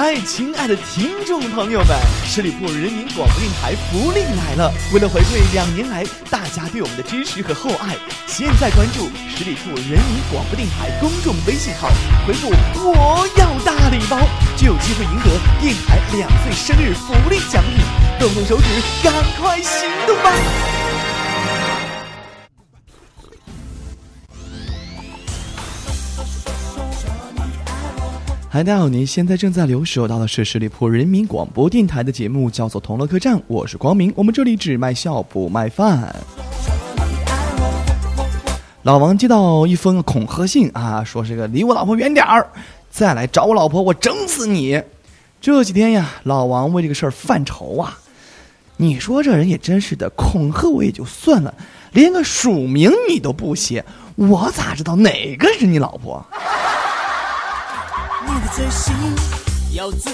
嗨，亲爱的听众朋友们，十里铺人民广播电台福利来了！为了回馈两年来大家对我们的支持和厚爱，现在关注十里铺人民广播电台公众微信号，回复“我要大礼包”，就有机会赢得电台两岁生日福利奖品。动动手指，赶快行动吧！嗨，大家好！您现在正在留守到的是十里铺人民广播电台的节目，叫做《同乐客栈》，我是光明。我们这里只卖笑不卖饭。老王接到一封恐吓信啊，说这个离我老婆远点儿，再来找我老婆，我整死你！这几天呀，老王为这个事儿犯愁啊。你说这人也真是的，恐吓我也就算了，连个署名你都不写，我咋知道哪个是你老婆？最新，咬字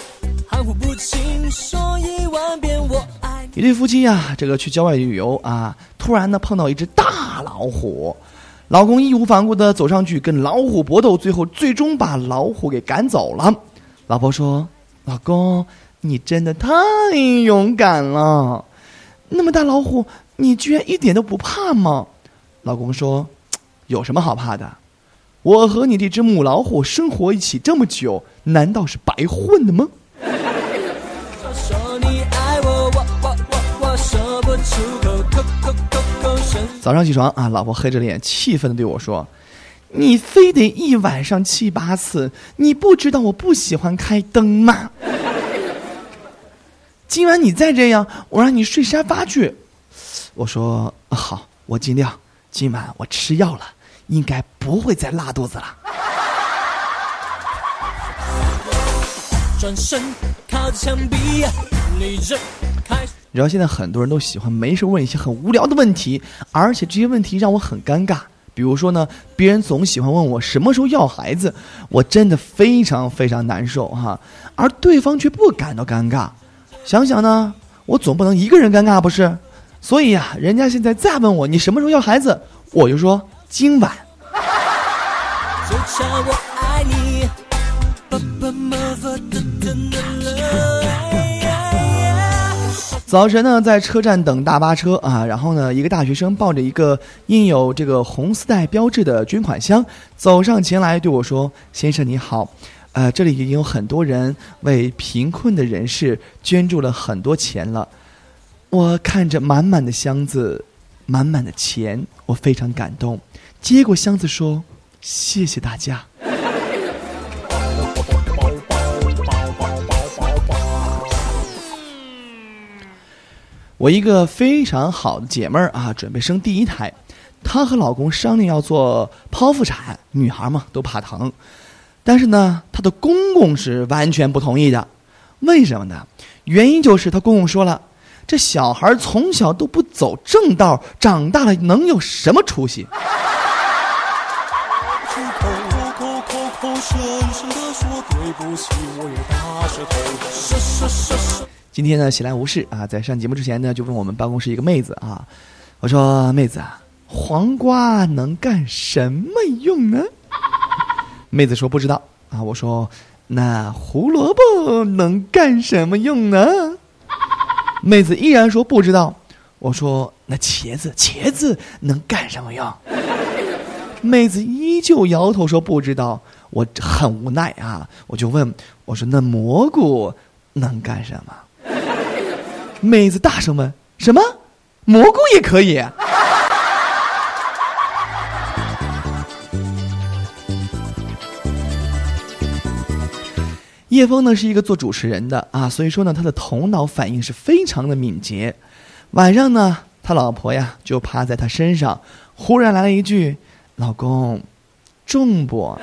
含糊不清，说一对夫妻呀，这个去郊外旅游啊，突然呢碰到一只大老虎，老公义无反顾的走上去跟老虎搏斗，最后最终把老虎给赶走了。老婆说：“老公，你真的太勇敢了，那么大老虎，你居然一点都不怕吗？”老公说：“有什么好怕的？”我和你这只母老虎生活一起这么久，难道是白混的吗？早上起床啊，老婆黑着脸，气愤的对我说：“你非得一晚上七八次，你不知道我不喜欢开灯吗？”今晚你再这样，我让你睡沙发去。我说：“好，我尽量。今晚我吃药了。”应该不会再拉肚子了。然后现在很多人都喜欢没事问一些很无聊的问题，而且这些问题让我很尴尬。比如说呢，别人总喜欢问我什么时候要孩子，我真的非常非常难受哈，而对方却不感到尴尬。想想呢，我总不能一个人尴尬不是？所以呀，人家现在再问我你什么时候要孩子，我就说。今晚，早晨呢，在车站等大巴车啊，然后呢，一个大学生抱着一个印有这个红丝带标志的捐款箱走上前来，对我说：“先生你好，呃，这里已经有很多人为贫困的人士捐助了很多钱了。”我看着满满的箱子，满满的钱，我非常感动。接过箱子说：“谢谢大家。”我一个非常好的姐妹儿啊，准备生第一胎，她和老公商量要做剖腹产，女孩嘛都怕疼，但是呢，她的公公是完全不同意的。为什么呢？原因就是她公公说了，这小孩从小都不走正道，长大了能有什么出息？深深的说对不起，我也大声对今天呢，闲来无事啊，在上节目之前呢，就问我们办公室一个妹子啊，我说妹子啊，黄瓜能干什么用呢？妹子说不知道啊。我说那胡萝卜能干什么用呢？妹子依然说不知道。我说那茄子，茄子能干什么用？妹子依旧摇头说不知道。我很无奈啊，我就问我说：“那蘑菇能干什么？”妹子大声问：“什么？蘑菇也可以？”叶枫呢是一个做主持人的啊，所以说呢他的头脑反应是非常的敏捷。晚上呢，他老婆呀就趴在他身上，忽然来了一句：“老公，重不？”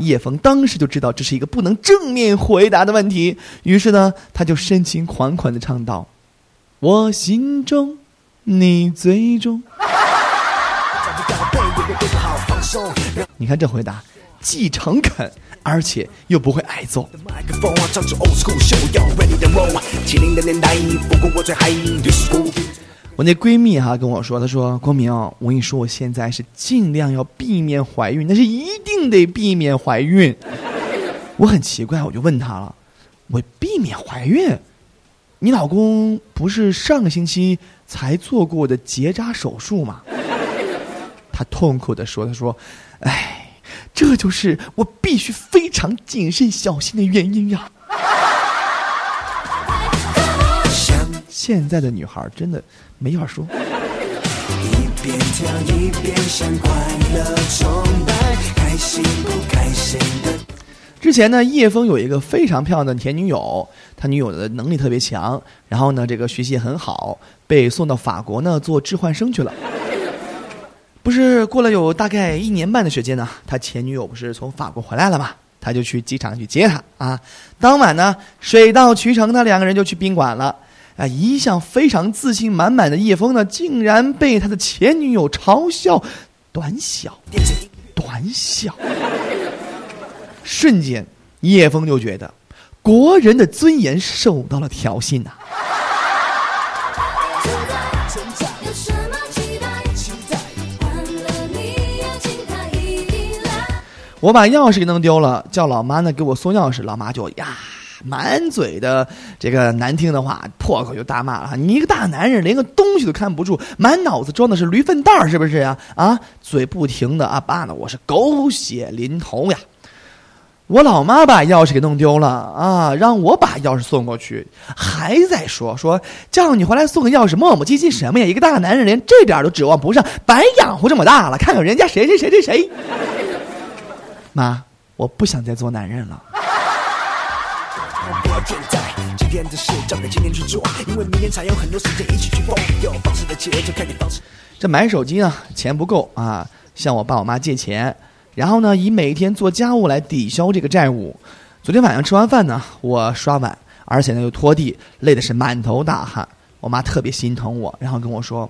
叶枫当时就知道这是一个不能正面回答的问题，于是呢，他就深情款款的唱道：“我心中你最重。”你看这回答，既诚恳，而且又不会挨揍。我那闺蜜哈跟我说，她说：“光明，我跟你说，我现在是尽量要避免怀孕，那是一定得避免怀孕。”我很奇怪，我就问他了，我避免怀孕，你老公不是上个星期才做过的结扎手术吗？他痛苦的说：“他说，哎，这就是我必须非常谨慎小心的原因呀。”现在的女孩真的没法说。之前呢，叶枫有一个非常漂亮的前女友，他女友的能力特别强，然后呢，这个学习也很好，被送到法国呢做置换生去了。不是过了有大概一年半的时间呢，他前女友不是从法国回来了嘛，他就去机场去接她啊。当晚呢，水到渠成的两个人就去宾馆了。啊，一向非常自信满满的叶枫呢，竟然被他的前女友嘲笑短小，短小。瞬间，叶枫就觉得国人的尊严受到了挑衅呐。我把钥匙给弄丢了，叫老妈呢给我送钥匙，老妈就呀。满嘴的这个难听的话，破口就大骂了：“你一个大男人，连个东西都看不住，满脑子装的是驴粪蛋儿，是不是呀？啊，嘴不停的啊，爸呢，我是狗血淋头呀！我老妈把钥匙给弄丢了啊，让我把钥匙送过去，还在说说叫你回来送个钥匙，磨磨唧唧什么呀？一个大男人连这点都指望不上，白养活这么大了，看看人家谁谁谁谁谁。妈，我不想再做男人了。”建造今天的事交给今天去做，因为明天才有很多时间一起去蹦这买手机呢，钱不够啊，向我爸我妈借钱，然后呢，以每天做家务来抵消这个债务。昨天晚上吃完饭呢，我刷碗，而且呢又拖地，累的是满头大汗。我妈特别心疼我，然后跟我说：“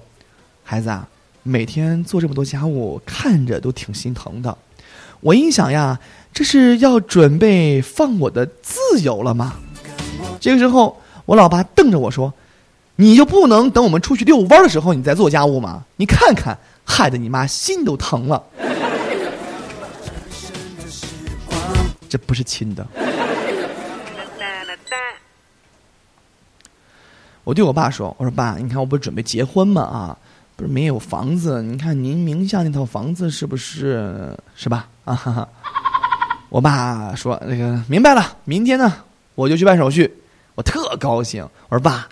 孩子啊，每天做这么多家务，看着都挺心疼的。”我一想呀，这是要准备放我的自由了吗？这个时候，我老爸瞪着我说：“你就不能等我们出去遛弯的时候，你再做家务吗？你看看，害得你妈心都疼了。”这不是亲的。我对我爸说：“我说爸，你看我不是准备结婚吗？啊，不是没有房子？你看您名下那套房子是不是是吧？啊哈哈。”我爸说：“那个明白了，明天呢我就去办手续。”我特高兴，我说爸，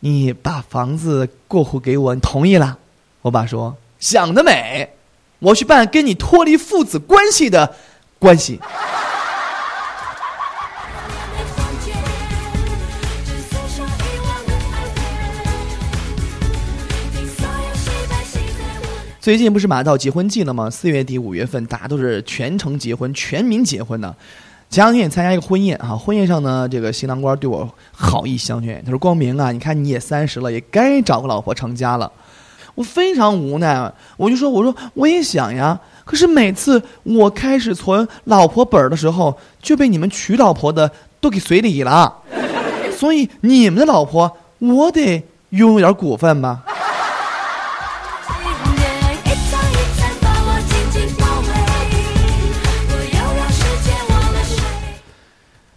你把房子过户给我，你同意了？我爸说想得美，我去办跟你脱离父子关系的关系。最近不是马到结婚季了吗？四月底五月份，大家都是全城结婚，全民结婚呢。前两天也参加一个婚宴啊，婚宴上呢，这个新郎官对我好意相劝，他说：“光明啊，你看你也三十了，也该找个老婆成家了。”我非常无奈，我就说：“我说我也想呀，可是每次我开始存老婆本的时候，就被你们娶老婆的都给随礼了，所以你们的老婆我得拥有点股份吧。”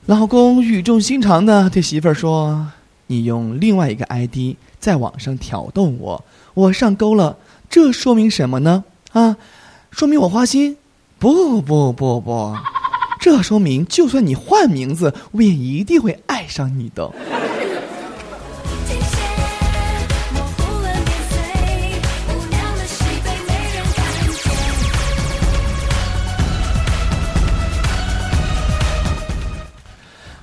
老公语重心长的对媳妇儿说：“你用另外一个 ID 在网上挑逗我，我上钩了，这说明什么呢？啊，说明我花心？不不不不，这说明就算你换名字，我也一定会爱上你的。”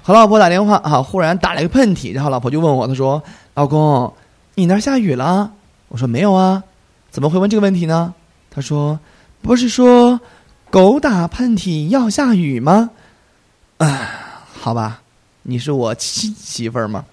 和老婆打电话啊，忽然打了一个喷嚏，然后老婆就问我，她说：“老公，你那儿下雨了？”我说：“没有啊，怎么会问这个问题呢？”她说：“不是说狗打喷嚏要下雨吗？”啊，好吧，你是我亲媳妇儿吗？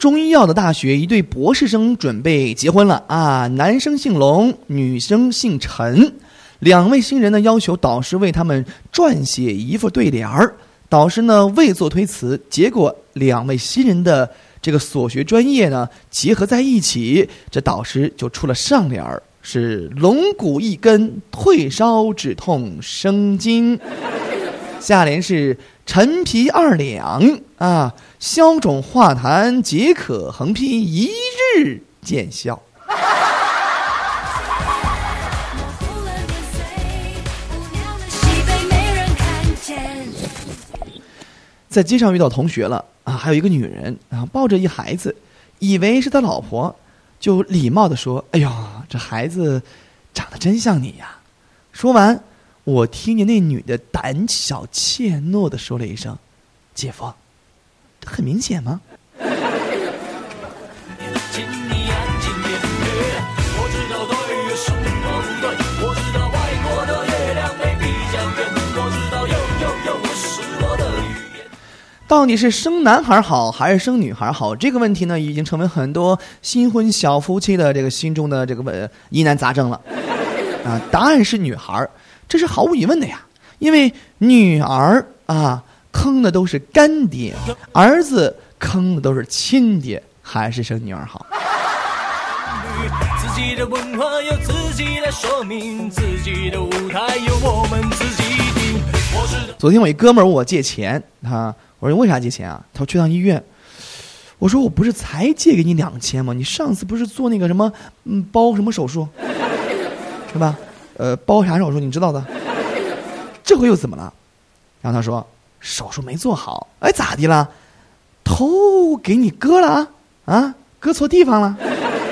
中医药的大学，一对博士生准备结婚了啊！男生姓龙，女生姓陈，两位新人呢要求导师为他们撰写一副对联儿。导师呢未做推辞，结果两位新人的这个所学专业呢结合在一起，这导师就出了上联儿，是龙骨一根，退烧止痛生津；下联是陈皮二两啊，消肿化痰，解渴横批，一日见效。在街上遇到同学了啊，还有一个女人啊，抱着一孩子，以为是他老婆，就礼貌的说：“哎呦，这孩子长得真像你呀。”说完，我听见那女的胆小怯懦的说了一声：“姐夫，这很明显吗？” 到底是生男孩好还是生女孩好？这个问题呢，已经成为很多新婚小夫妻的这个心中的这个问疑难杂症了。啊，答案是女孩儿，这是毫无疑问的呀。因为女儿啊，坑的都是干爹，儿子坑的都是亲爹，还是生女儿好。自己的文化由自己来说明，自己的舞台由我们自己定。昨天我一哥们儿问我借钱，他。我说为啥借钱啊？他说去趟医院。我说我不是才借给你两千吗？你上次不是做那个什么嗯包什么手术，是吧？呃，包啥手术你知道的？这回又怎么了？然后他说手术没做好。哎，咋的了？头给你割了啊？啊，割错地方了？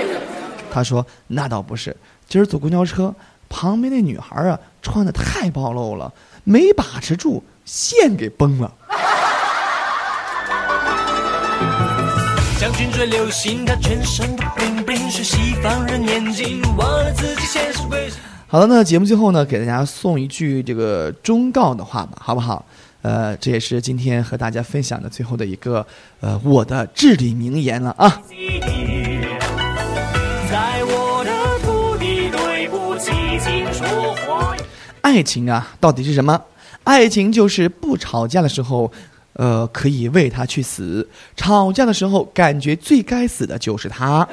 他说那倒不是，今儿坐公交车，旁边那女孩啊穿的太暴露了，没把持住，线给崩了。将军最流行，他全身都 bling bling，是西方人眼睛，忘了自己现实为好了，那节目最后呢，给大家送一句这个忠告的话吧，好不好？呃，这也是今天和大家分享的最后的一个呃我的至理名言了啊。爱情啊，到底是什么？爱情就是不吵架的时候。呃，可以为他去死。吵架的时候，感觉最该死的就是他。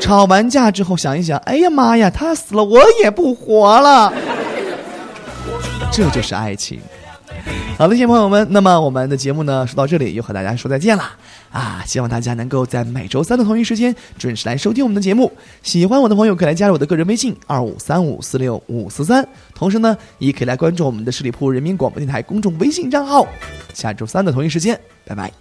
吵完架之后，想一想，哎呀妈呀，他死了，我也不活了。这就是爱情。好的，亲爱朋友们，那么我们的节目呢，说到这里，又和大家说再见了啊！希望大家能够在每周三的同一时间准时来收听我们的节目。喜欢我的朋友可以来加入我的个人微信二五三五四六五四三，同时呢，也可以来关注我们的十里铺人民广播电台公众微信账号。下周三的同一时间，拜拜。